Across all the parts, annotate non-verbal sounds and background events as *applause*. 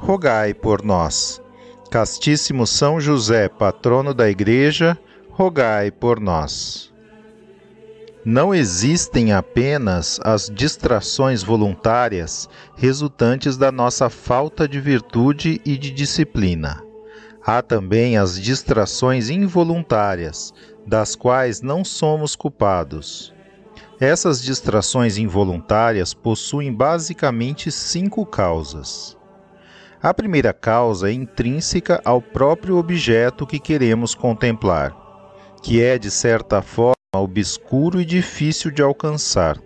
rogai por nós. Castíssimo São José, patrono da Igreja, rogai por nós. Não existem apenas as distrações voluntárias resultantes da nossa falta de virtude e de disciplina. Há também as distrações involuntárias, das quais não somos culpados. Essas distrações involuntárias possuem basicamente cinco causas. A primeira causa é intrínseca ao próprio objeto que queremos contemplar, que é, de certa forma, obscuro e difícil de alcançar,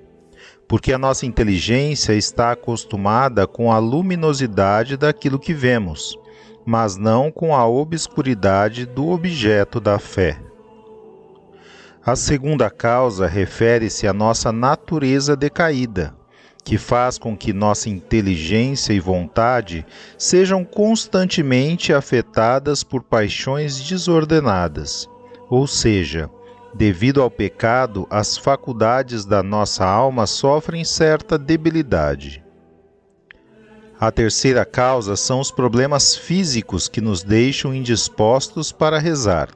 porque a nossa inteligência está acostumada com a luminosidade daquilo que vemos, mas não com a obscuridade do objeto da fé. A segunda causa refere-se à nossa natureza decaída que faz com que nossa inteligência e vontade sejam constantemente afetadas por paixões desordenadas, ou seja, devido ao pecado, as faculdades da nossa alma sofrem certa debilidade. A terceira causa são os problemas físicos que nos deixam indispostos para rezar.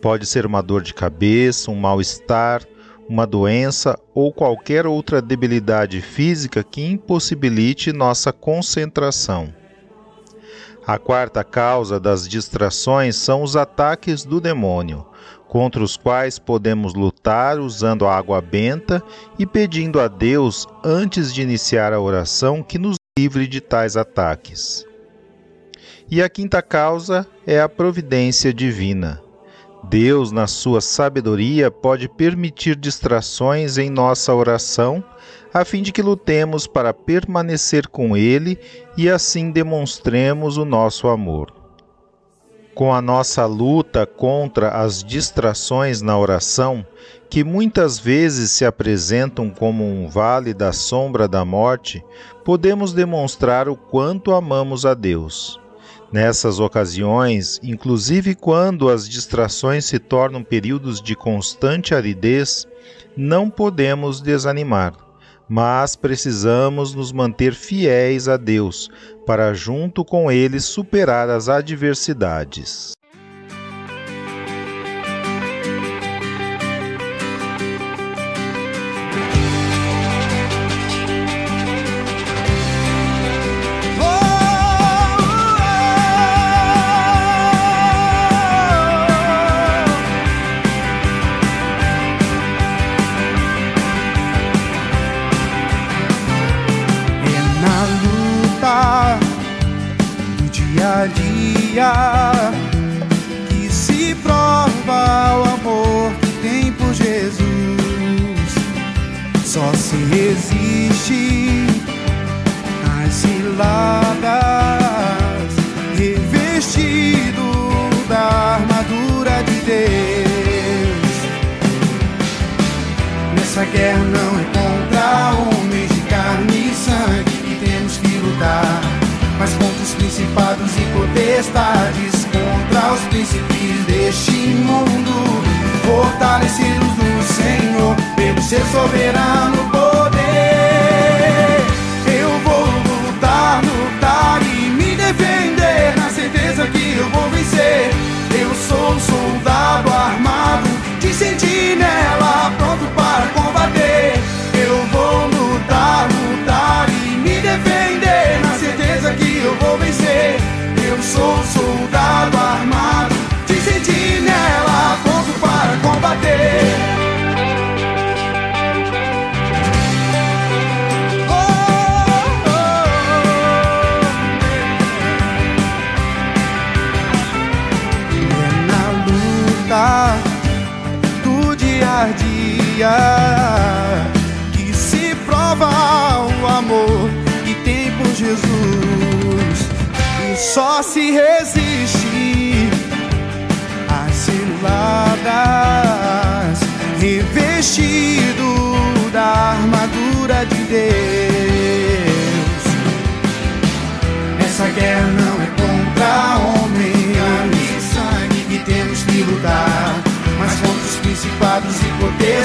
Pode ser uma dor de cabeça, um mal-estar, uma doença ou qualquer outra debilidade física que impossibilite nossa concentração. A quarta causa das distrações são os ataques do demônio, contra os quais podemos lutar usando a água benta e pedindo a Deus, antes de iniciar a oração, que nos livre de tais ataques. E a quinta causa é a providência divina. Deus, na sua sabedoria, pode permitir distrações em nossa oração, a fim de que lutemos para permanecer com Ele e assim demonstremos o nosso amor. Com a nossa luta contra as distrações na oração, que muitas vezes se apresentam como um vale da sombra da morte, podemos demonstrar o quanto amamos a Deus. Nessas ocasiões, inclusive quando as distrações se tornam períodos de constante aridez, não podemos desanimar, mas precisamos nos manter fiéis a Deus para, junto com Ele, superar as adversidades.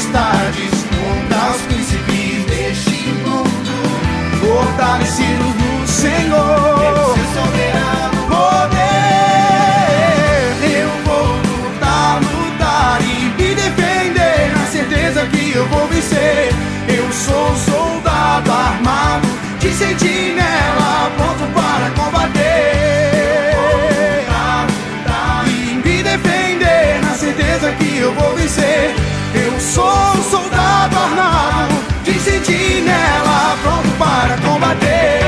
Potestades, contra os príncipes deste mundo, fortalecidos no Senhor. Para combater.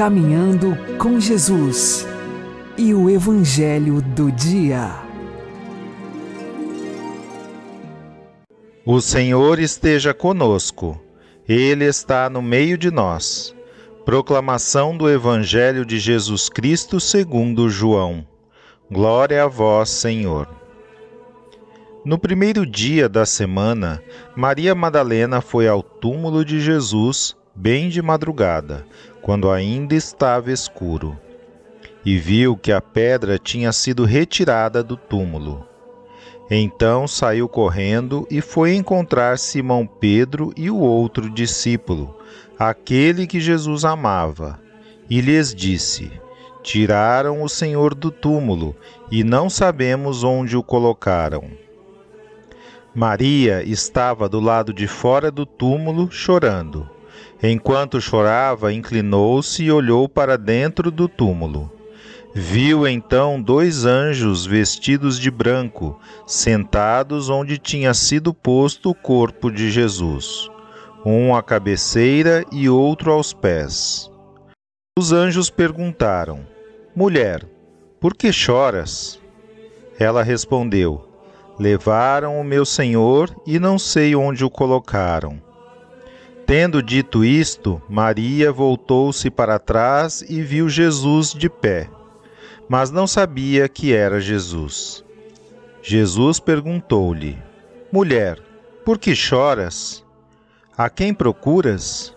Caminhando com Jesus e o Evangelho do Dia. O Senhor esteja conosco, Ele está no meio de nós. Proclamação do Evangelho de Jesus Cristo segundo João. Glória a vós, Senhor. No primeiro dia da semana, Maria Madalena foi ao túmulo de Jesus bem de madrugada, quando ainda estava escuro, e viu que a pedra tinha sido retirada do túmulo. Então saiu correndo e foi encontrar Simão Pedro e o outro discípulo, aquele que Jesus amava, e lhes disse: Tiraram o Senhor do túmulo e não sabemos onde o colocaram. Maria estava do lado de fora do túmulo chorando. Enquanto chorava, inclinou-se e olhou para dentro do túmulo. Viu então dois anjos vestidos de branco, sentados onde tinha sido posto o corpo de Jesus, um à cabeceira e outro aos pés. Os anjos perguntaram: Mulher, por que choras? Ela respondeu: Levaram o meu senhor e não sei onde o colocaram. Tendo dito isto, Maria voltou-se para trás e viu Jesus de pé, mas não sabia que era Jesus. Jesus perguntou-lhe: Mulher, por que choras? A quem procuras?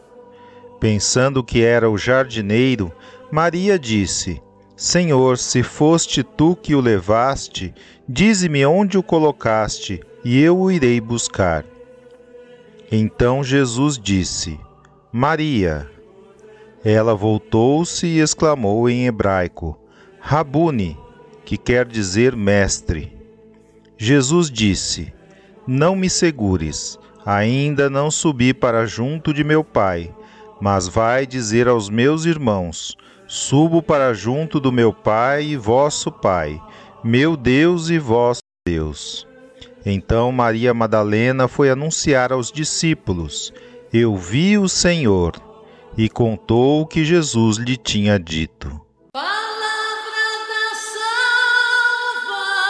Pensando que era o jardineiro, Maria disse: Senhor, se foste tu que o levaste, dize-me onde o colocaste, e eu o irei buscar. Então Jesus disse: Maria. Ela voltou-se e exclamou em hebraico: Rabuni, que quer dizer mestre. Jesus disse: Não me segures, ainda não subi para junto de meu Pai, mas vai dizer aos meus irmãos: Subo para junto do meu Pai e vosso Pai, meu Deus e vosso Deus. Então Maria Madalena foi anunciar aos discípulos: Eu vi o Senhor, e contou o que Jesus lhe tinha dito. Palavra da salvação.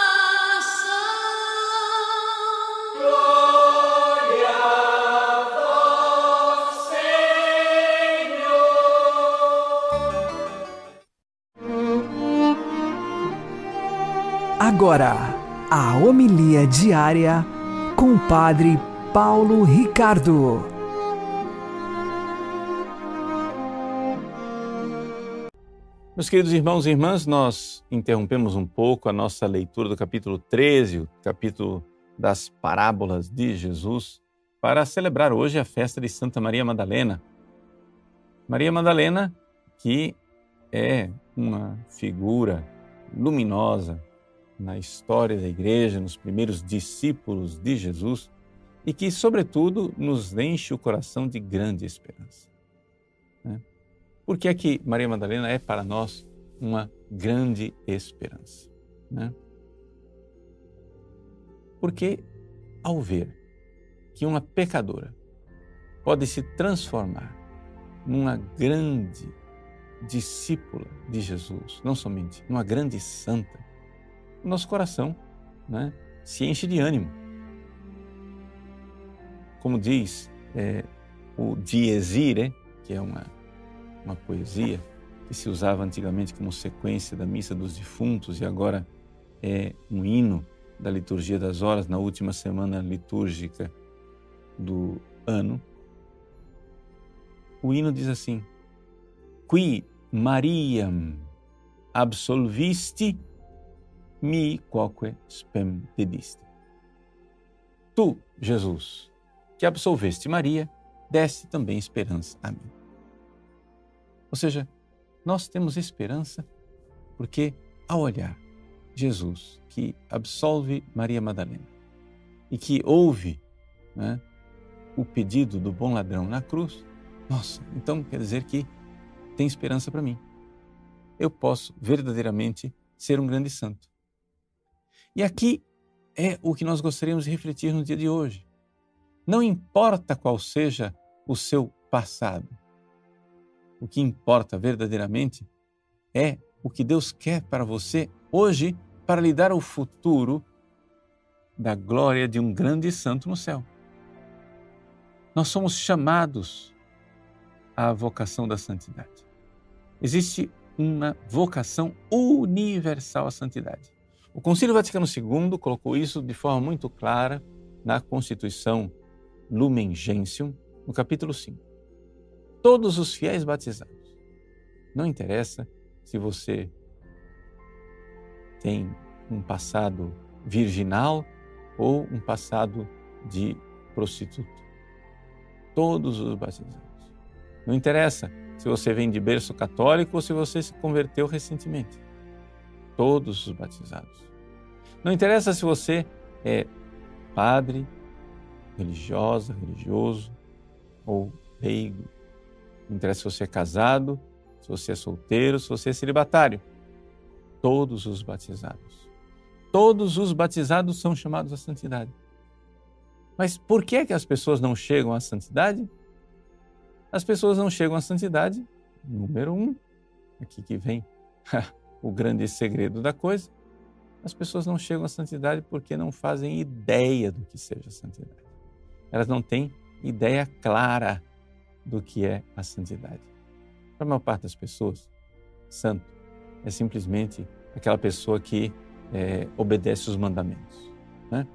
agora a homilia diária com o Padre Paulo Ricardo. Meus queridos irmãos e irmãs, nós interrompemos um pouco a nossa leitura do capítulo 13, o capítulo das parábolas de Jesus, para celebrar hoje a festa de Santa Maria Madalena. Maria Madalena, que é uma figura luminosa na história da igreja, nos primeiros discípulos de Jesus e que, sobretudo, nos enche o coração de grande esperança. Né? Por que é que Maria Madalena é para nós uma grande esperança? Né? Porque ao ver que uma pecadora pode se transformar numa grande discípula de Jesus, não somente numa grande santa, nosso coração né, se enche de ânimo. Como diz é, o Dies Irae, que é uma, uma poesia que se usava antigamente como sequência da missa dos defuntos e agora é um hino da liturgia das horas na última semana litúrgica do ano. O hino diz assim: Qui Mariam absolvisti mi quoque spem dediste. Tu, Jesus, que absolveste Maria, deste também esperança a mim. Ou seja, nós temos esperança porque, ao olhar Jesus, que absolve Maria Madalena e que ouve né, o pedido do bom ladrão na cruz, nossa, então quer dizer que tem esperança para mim. Eu posso verdadeiramente ser um grande santo. E aqui é o que nós gostaríamos de refletir no dia de hoje. Não importa qual seja o seu passado, o que importa verdadeiramente é o que Deus quer para você hoje para lhe dar o futuro da glória de um grande santo no céu. Nós somos chamados à vocação da santidade. Existe uma vocação universal à santidade. O Concílio Vaticano II colocou isso de forma muito clara na Constituição Lumen Gentium, no capítulo 5. Todos os fiéis batizados, não interessa se você tem um passado virginal ou um passado de prostituto. Todos os batizados. Não interessa se você vem de berço católico ou se você se converteu recentemente todos os batizados. Não interessa se você é padre, religiosa, religioso ou leigo. Não interessa se você é casado, se você é solteiro, se você é celibatário. Todos os batizados. Todos os batizados são chamados à santidade. Mas por que, que as pessoas não chegam à santidade? As pessoas não chegam à santidade, número um, aqui que vem *laughs* o grande segredo da coisa, as pessoas não chegam à santidade porque não fazem ideia do que seja santidade. Elas não têm ideia clara do que é a santidade. Para a maior parte das pessoas, santo é simplesmente aquela pessoa que é, obedece os mandamentos. Né?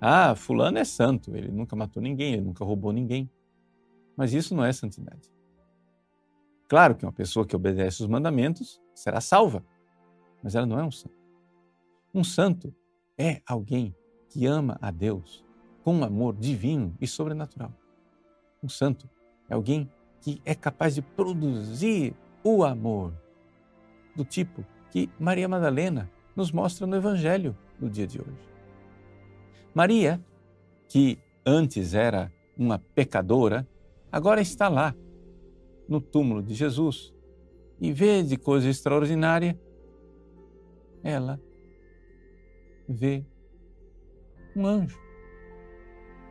Ah, fulano é santo, ele nunca matou ninguém, ele nunca roubou ninguém. Mas isso não é santidade. Claro que uma pessoa que obedece os mandamentos será salva, mas ela não é um santo. Um santo é alguém que ama a Deus com um amor divino e sobrenatural. Um santo é alguém que é capaz de produzir o amor do tipo que Maria Madalena nos mostra no Evangelho no dia de hoje. Maria, que antes era uma pecadora, agora está lá, no túmulo de Jesus, e vê de coisa extraordinária ela vê um anjo.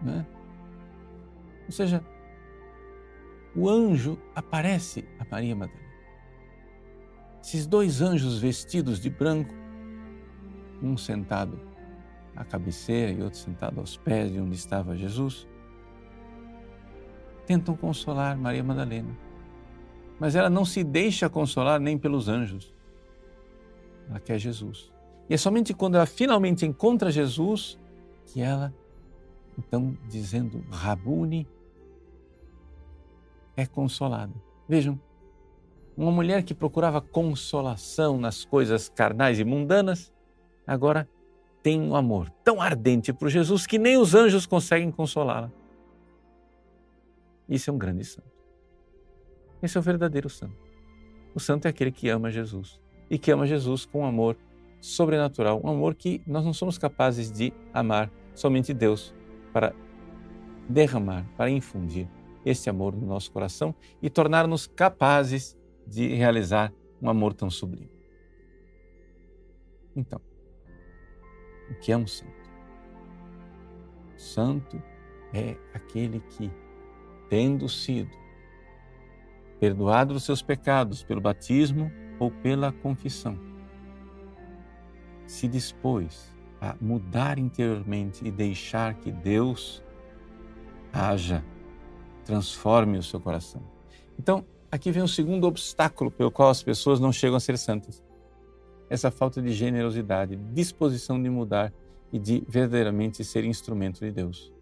Né? Ou seja, o anjo aparece a Maria Madalena. Esses dois anjos vestidos de branco, um sentado à cabeceira e outro sentado aos pés de onde estava Jesus, tentam consolar Maria Madalena. Mas ela não se deixa consolar nem pelos anjos ela quer Jesus. E é somente quando ela finalmente encontra Jesus que ela, então, dizendo Rabuni, é consolada. Vejam, uma mulher que procurava consolação nas coisas carnais e mundanas, agora tem um amor tão ardente por Jesus que nem os anjos conseguem consolá-la. Isso é um grande santo. Esse é o verdadeiro santo. O santo é aquele que ama Jesus e que ama Jesus com um amor sobrenatural, um amor que nós não somos capazes de amar somente Deus para derramar, para infundir esse amor no nosso coração e tornar-nos capazes de realizar um amor tão sublime. Então, o que é um santo? Santo é aquele que, tendo sido perdoado dos seus pecados pelo batismo ou pela confissão, se dispôs a mudar interiormente e deixar que Deus haja, transforme o seu coração. Então, aqui vem o segundo obstáculo pelo qual as pessoas não chegam a ser santas. Essa falta de generosidade, disposição de mudar e de verdadeiramente ser instrumento de Deus.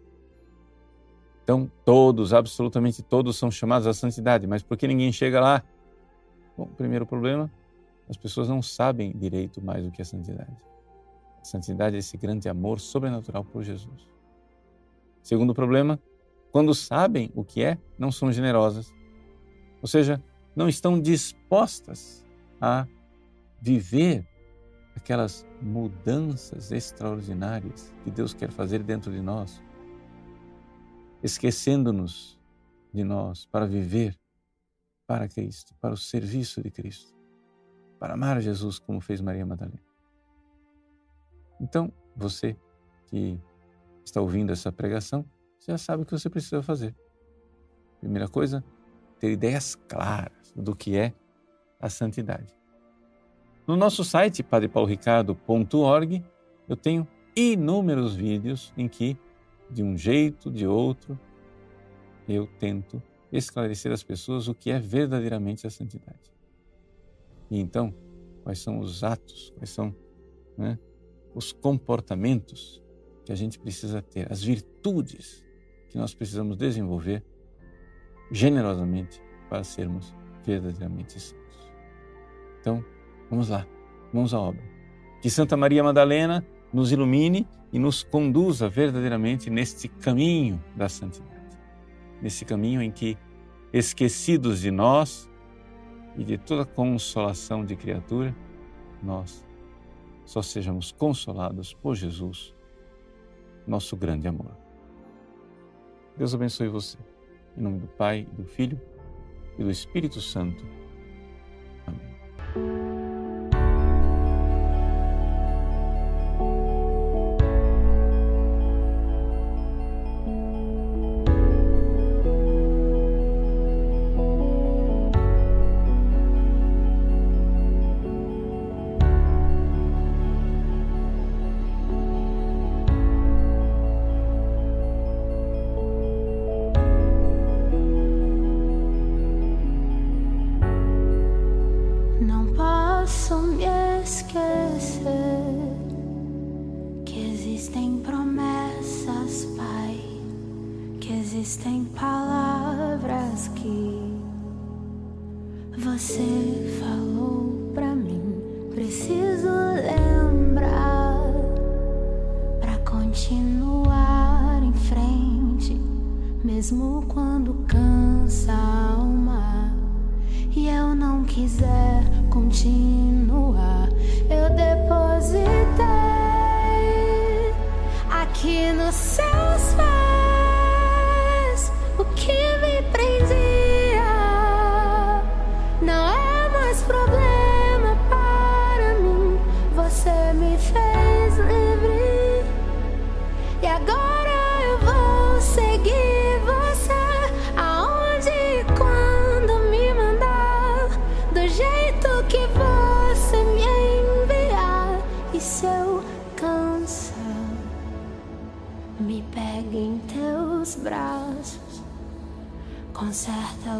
Então, todos, absolutamente todos, são chamados à santidade, mas por que ninguém chega lá? Bom, primeiro problema, as pessoas não sabem direito mais o que é santidade. A santidade é esse grande amor sobrenatural por Jesus. Segundo problema, quando sabem o que é, não são generosas. Ou seja, não estão dispostas a viver aquelas mudanças extraordinárias que Deus quer fazer dentro de nós, esquecendo-nos de nós para viver para Cristo, para o serviço de Cristo, para amar Jesus como fez Maria Madalena. Então, você que está ouvindo essa pregação, já sabe o que você precisa fazer. Primeira coisa, ter ideias claras do que é a santidade. No nosso site, padrepaulricardo.org, eu tenho inúmeros vídeos em que, de um jeito, de outro, eu tento esclarecer às pessoas o que é verdadeiramente a santidade. E então, quais são os atos, quais são né, os comportamentos que a gente precisa ter, as virtudes que nós precisamos desenvolver generosamente para sermos verdadeiramente santos. Então, vamos lá, vamos à obra. Que Santa Maria Madalena nos ilumine e nos conduza verdadeiramente neste caminho da santidade, nesse caminho em que, esquecidos de nós e de toda consolação de criatura, nós só sejamos consolados por Jesus, nosso grande amor. Deus abençoe você. Em nome do Pai, do Filho e do Espírito Santo.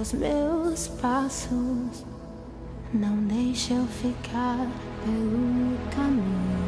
aos meus passos, não deixe eu ficar pelo caminho.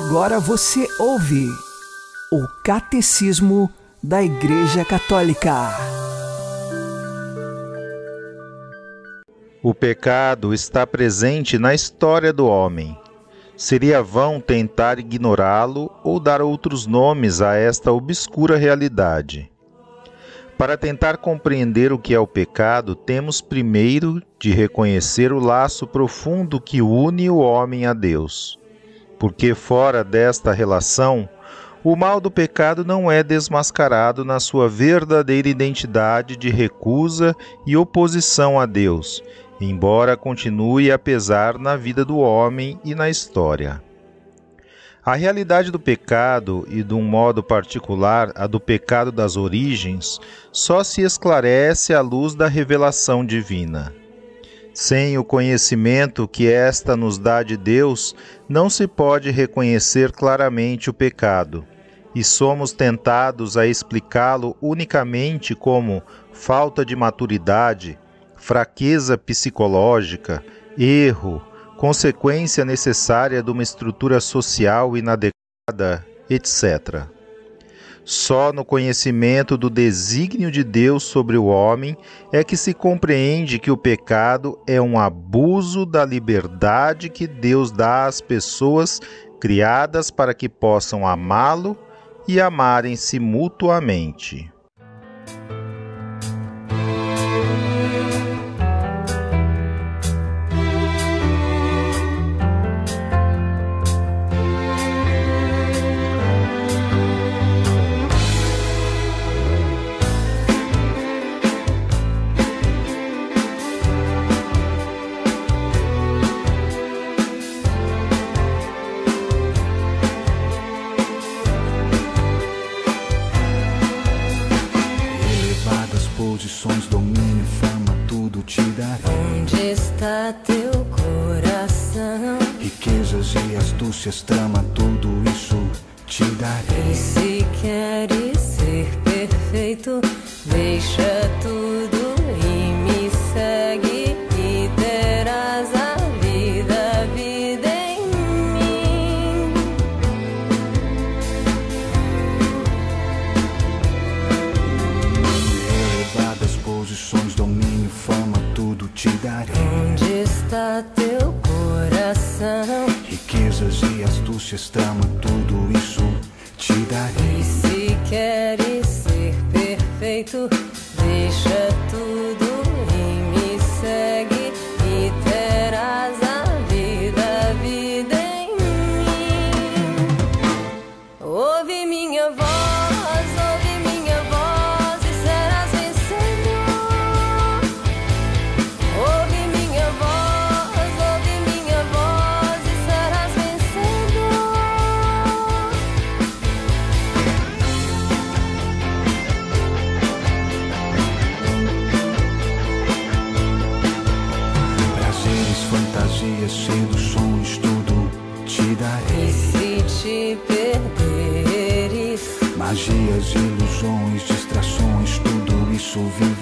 Agora você ouve o Catecismo da Igreja Católica. O pecado está presente na história do homem. Seria vão tentar ignorá-lo ou dar outros nomes a esta obscura realidade. Para tentar compreender o que é o pecado, temos primeiro de reconhecer o laço profundo que une o homem a Deus. Porque fora desta relação, o mal do pecado não é desmascarado na sua verdadeira identidade de recusa e oposição a Deus, embora continue a pesar na vida do homem e na história. A realidade do pecado, e de um modo particular a do pecado das origens, só se esclarece à luz da revelação divina. Sem o conhecimento que esta nos dá de Deus, não se pode reconhecer claramente o pecado, e somos tentados a explicá-lo unicamente como falta de maturidade, fraqueza psicológica, erro, consequência necessária de uma estrutura social inadequada, etc. Só no conhecimento do desígnio de Deus sobre o homem é que se compreende que o pecado é um abuso da liberdade que Deus dá às pessoas criadas para que possam amá-lo e amarem-se mutuamente. Riquezas e astúcias, trama, tudo isso te darei. E se queres ser perfeito, ilusões, distrações, tudo isso viverá.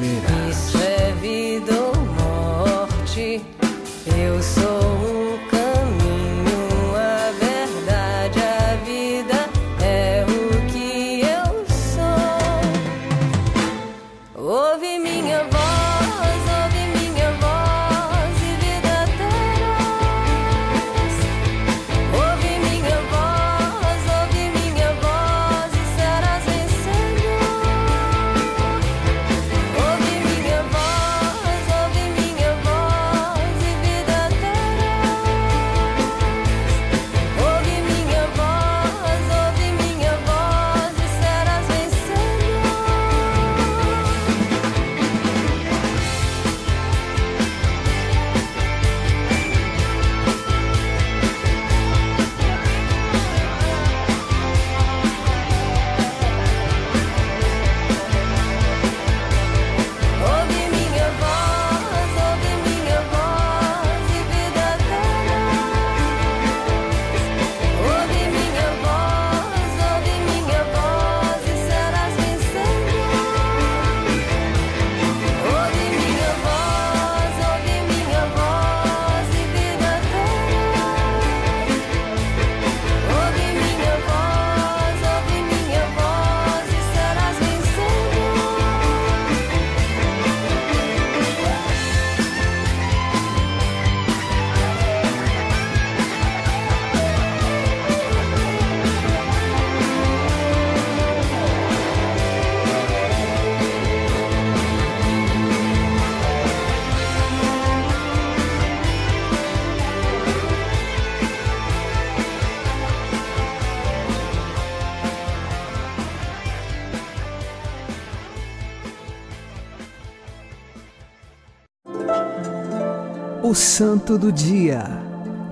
Santo do Dia,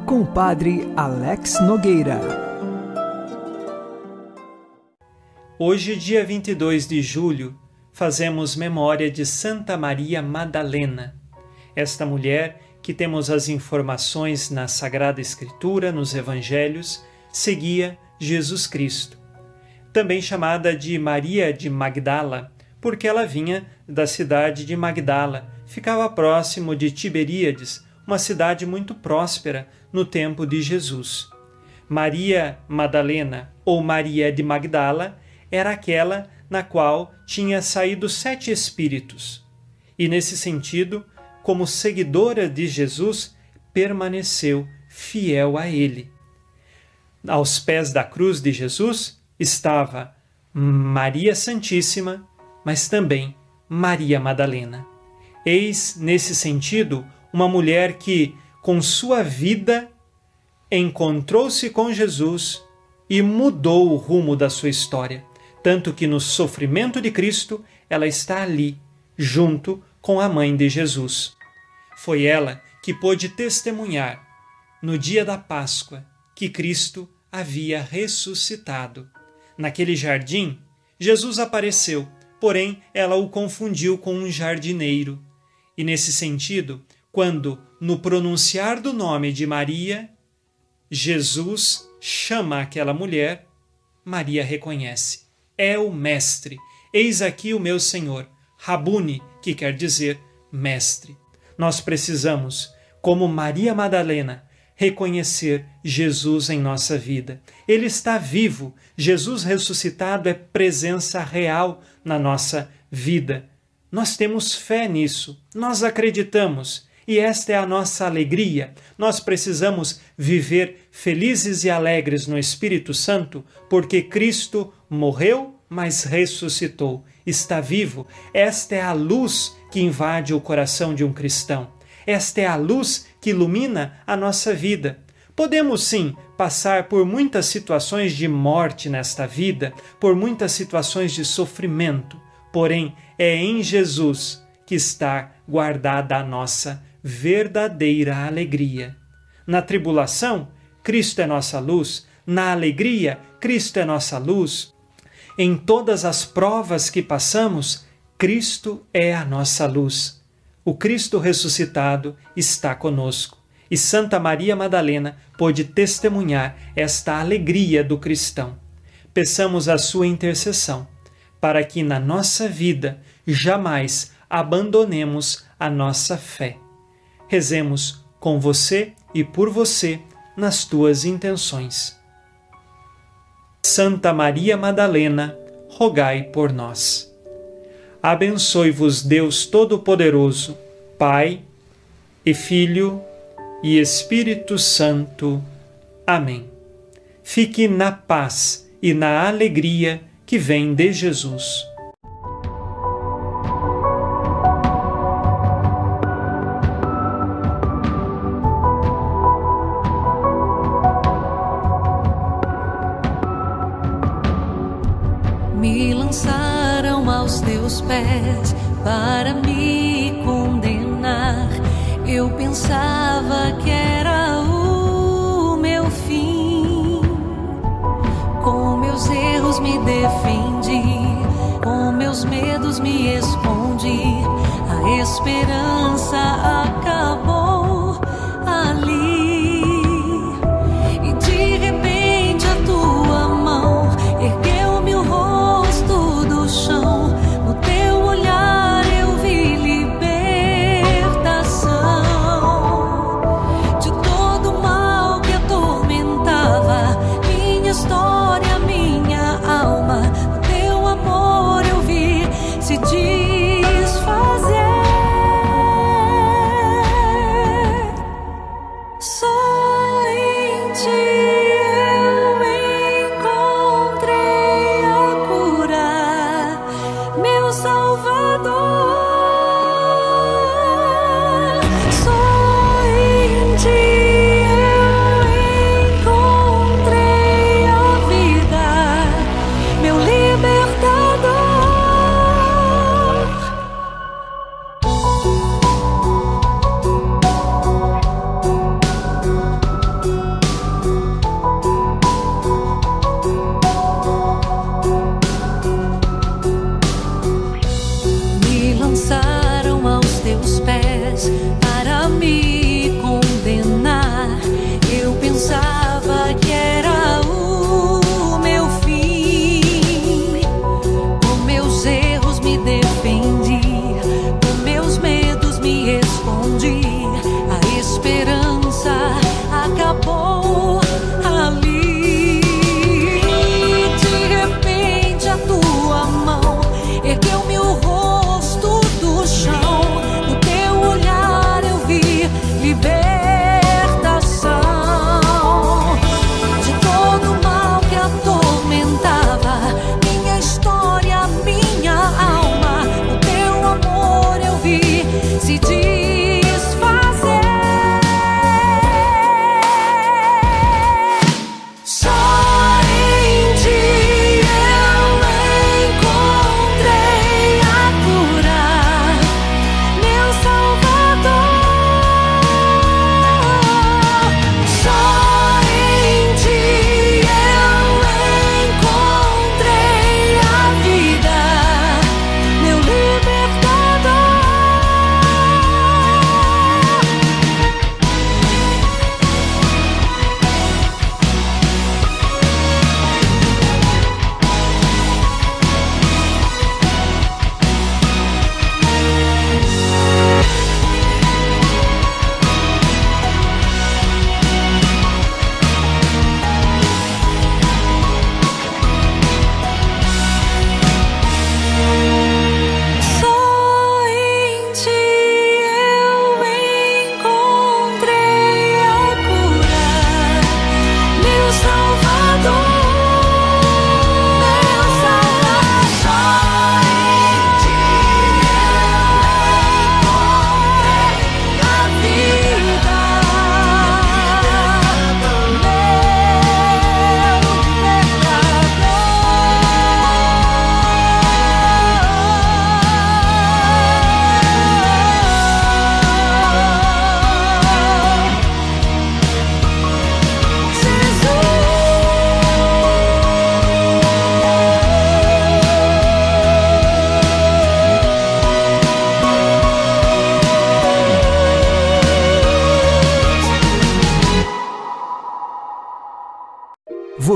com o Padre Alex Nogueira. Hoje, dia 22 de julho, fazemos memória de Santa Maria Madalena. Esta mulher, que temos as informações na Sagrada Escritura, nos Evangelhos, seguia Jesus Cristo. Também chamada de Maria de Magdala, porque ela vinha da cidade de Magdala, ficava próximo de Tiberíades, uma cidade muito próspera no tempo de Jesus. Maria Madalena, ou Maria de Magdala, era aquela na qual tinha saído sete espíritos. E nesse sentido, como seguidora de Jesus, permaneceu fiel a ele. Aos pés da cruz de Jesus estava Maria Santíssima, mas também Maria Madalena. Eis, nesse sentido, uma mulher que, com sua vida, encontrou-se com Jesus e mudou o rumo da sua história. Tanto que no sofrimento de Cristo, ela está ali, junto com a mãe de Jesus. Foi ela que pôde testemunhar, no dia da Páscoa, que Cristo havia ressuscitado. Naquele jardim, Jesus apareceu, porém ela o confundiu com um jardineiro. E nesse sentido, quando, no pronunciar do nome de Maria, Jesus chama aquela mulher, Maria reconhece: É o Mestre, eis aqui o meu Senhor. Rabuni, que quer dizer mestre. Nós precisamos, como Maria Madalena, reconhecer Jesus em nossa vida. Ele está vivo. Jesus ressuscitado é presença real na nossa vida. Nós temos fé nisso, nós acreditamos e esta é a nossa alegria. Nós precisamos viver felizes e alegres no Espírito Santo, porque Cristo morreu, mas ressuscitou, está vivo. Esta é a luz que invade o coração de um cristão. Esta é a luz que ilumina a nossa vida. Podemos sim passar por muitas situações de morte nesta vida, por muitas situações de sofrimento, porém é em Jesus que está guardada a nossa verdadeira alegria. Na tribulação, Cristo é nossa luz. Na alegria, Cristo é nossa luz. Em todas as provas que passamos, Cristo é a nossa luz. O Cristo ressuscitado está conosco. E Santa Maria Madalena pôde testemunhar esta alegria do cristão. Peçamos a sua intercessão, para que na nossa vida jamais abandonemos a nossa fé rezemos com você e por você nas tuas intenções. Santa Maria Madalena, rogai por nós. Abençoe-vos Deus Todo-Poderoso, Pai e Filho e Espírito Santo. Amém. Fique na paz e na alegria que vem de Jesus.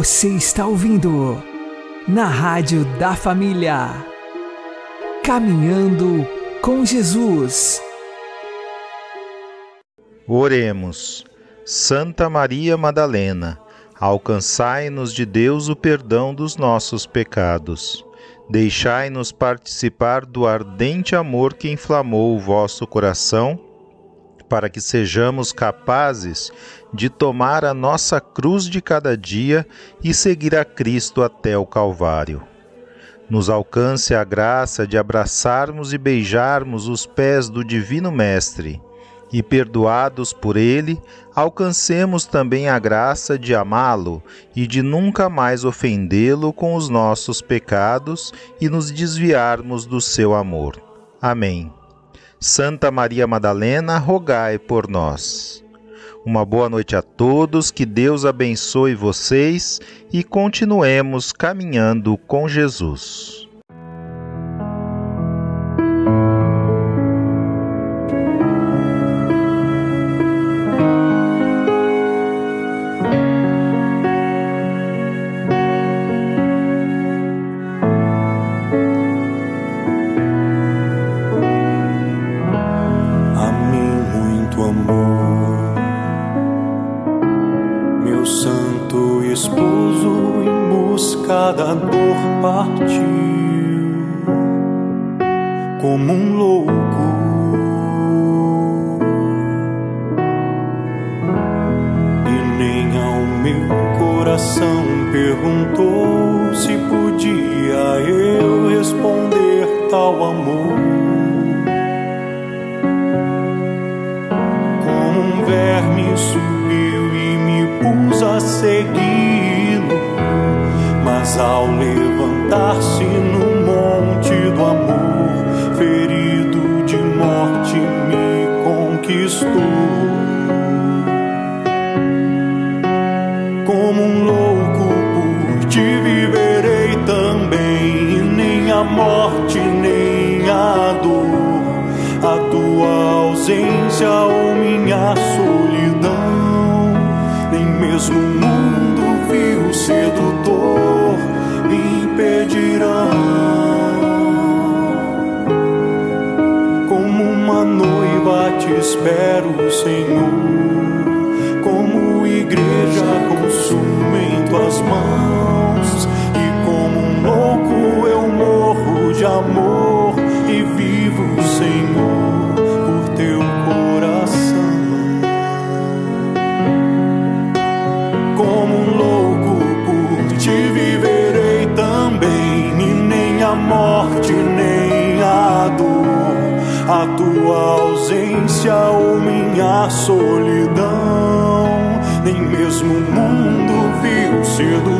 Você está ouvindo na Rádio da Família. Caminhando com Jesus. Oremos. Santa Maria Madalena, alcançai-nos de Deus o perdão dos nossos pecados. Deixai-nos participar do ardente amor que inflamou o vosso coração para que sejamos capazes de tomar a nossa cruz de cada dia e seguir a Cristo até o Calvário. Nos alcance a graça de abraçarmos e beijarmos os pés do Divino Mestre, e perdoados por Ele, alcancemos também a graça de amá-lo e de nunca mais ofendê-lo com os nossos pecados e nos desviarmos do seu amor. Amém. Santa Maria Madalena, rogai por nós. Uma boa noite a todos, que Deus abençoe vocês e continuemos caminhando com Jesus. Como um louco. E nem ao meu coração perguntou se podia eu responder tal amor. Como um verme subiu e me pus a seguir mas ao levantar-se no conquistou. Como um louco por ti viverei também, e nem a morte, nem a dor, a tua ausência ou minha solidão, nem mesmo o mundo viu sedutor espero, Senhor, como igreja всюду